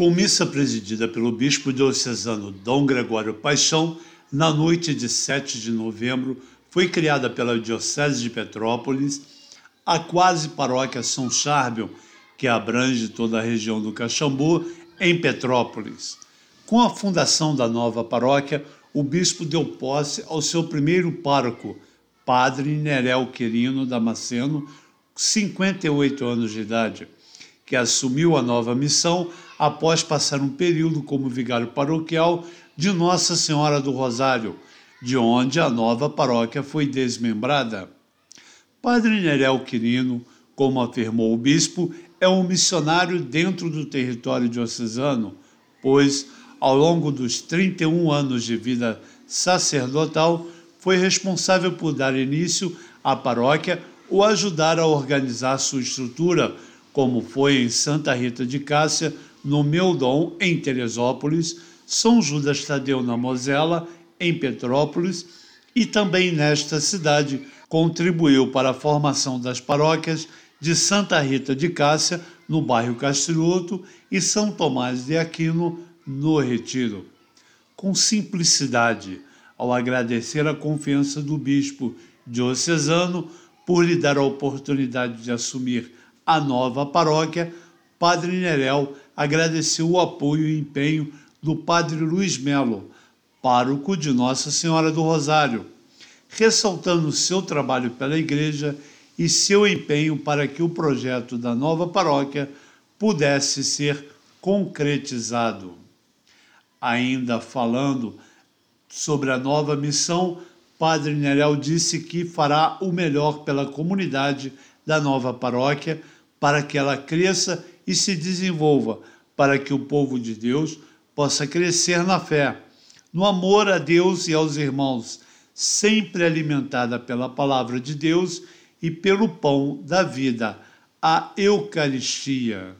Com missa presidida pelo bispo diocesano Dom Gregório Paixão, na noite de 7 de novembro, foi criada pela Diocese de Petrópolis a quase paróquia São Charbel, que abrange toda a região do Caxambu, em Petrópolis. Com a fundação da nova paróquia, o bispo deu posse ao seu primeiro pároco, padre Nerel Quirino Damasceno, 58 anos de idade, que assumiu a nova missão após passar um período como vigário paroquial de Nossa Senhora do Rosário, de onde a nova paróquia foi desmembrada. Padre Nerel Quirino, como afirmou o bispo, é um missionário dentro do território diocesano, pois, ao longo dos 31 anos de vida sacerdotal, foi responsável por dar início à paróquia ou ajudar a organizar sua estrutura, como foi em Santa Rita de Cássia, no Meudon, em Teresópolis, São Judas Tadeu na Mosela, em Petrópolis, e também nesta cidade contribuiu para a formação das paróquias de Santa Rita de Cássia, no bairro Castilhoto, e São Tomás de Aquino, no Retiro. Com simplicidade, ao agradecer a confiança do bispo diocesano por lhe dar a oportunidade de assumir a nova paróquia, Padre Nerel agradeceu o apoio e empenho do Padre Luiz Melo, pároco de Nossa Senhora do Rosário, ressaltando seu trabalho pela Igreja e seu empenho para que o projeto da nova paróquia pudesse ser concretizado. Ainda falando sobre a nova missão, Padre Nerel disse que fará o melhor pela comunidade da nova paróquia para que ela cresça e se desenvolva, para que o povo de Deus possa crescer na fé, no amor a Deus e aos irmãos, sempre alimentada pela palavra de Deus e pelo pão da vida, a Eucaristia.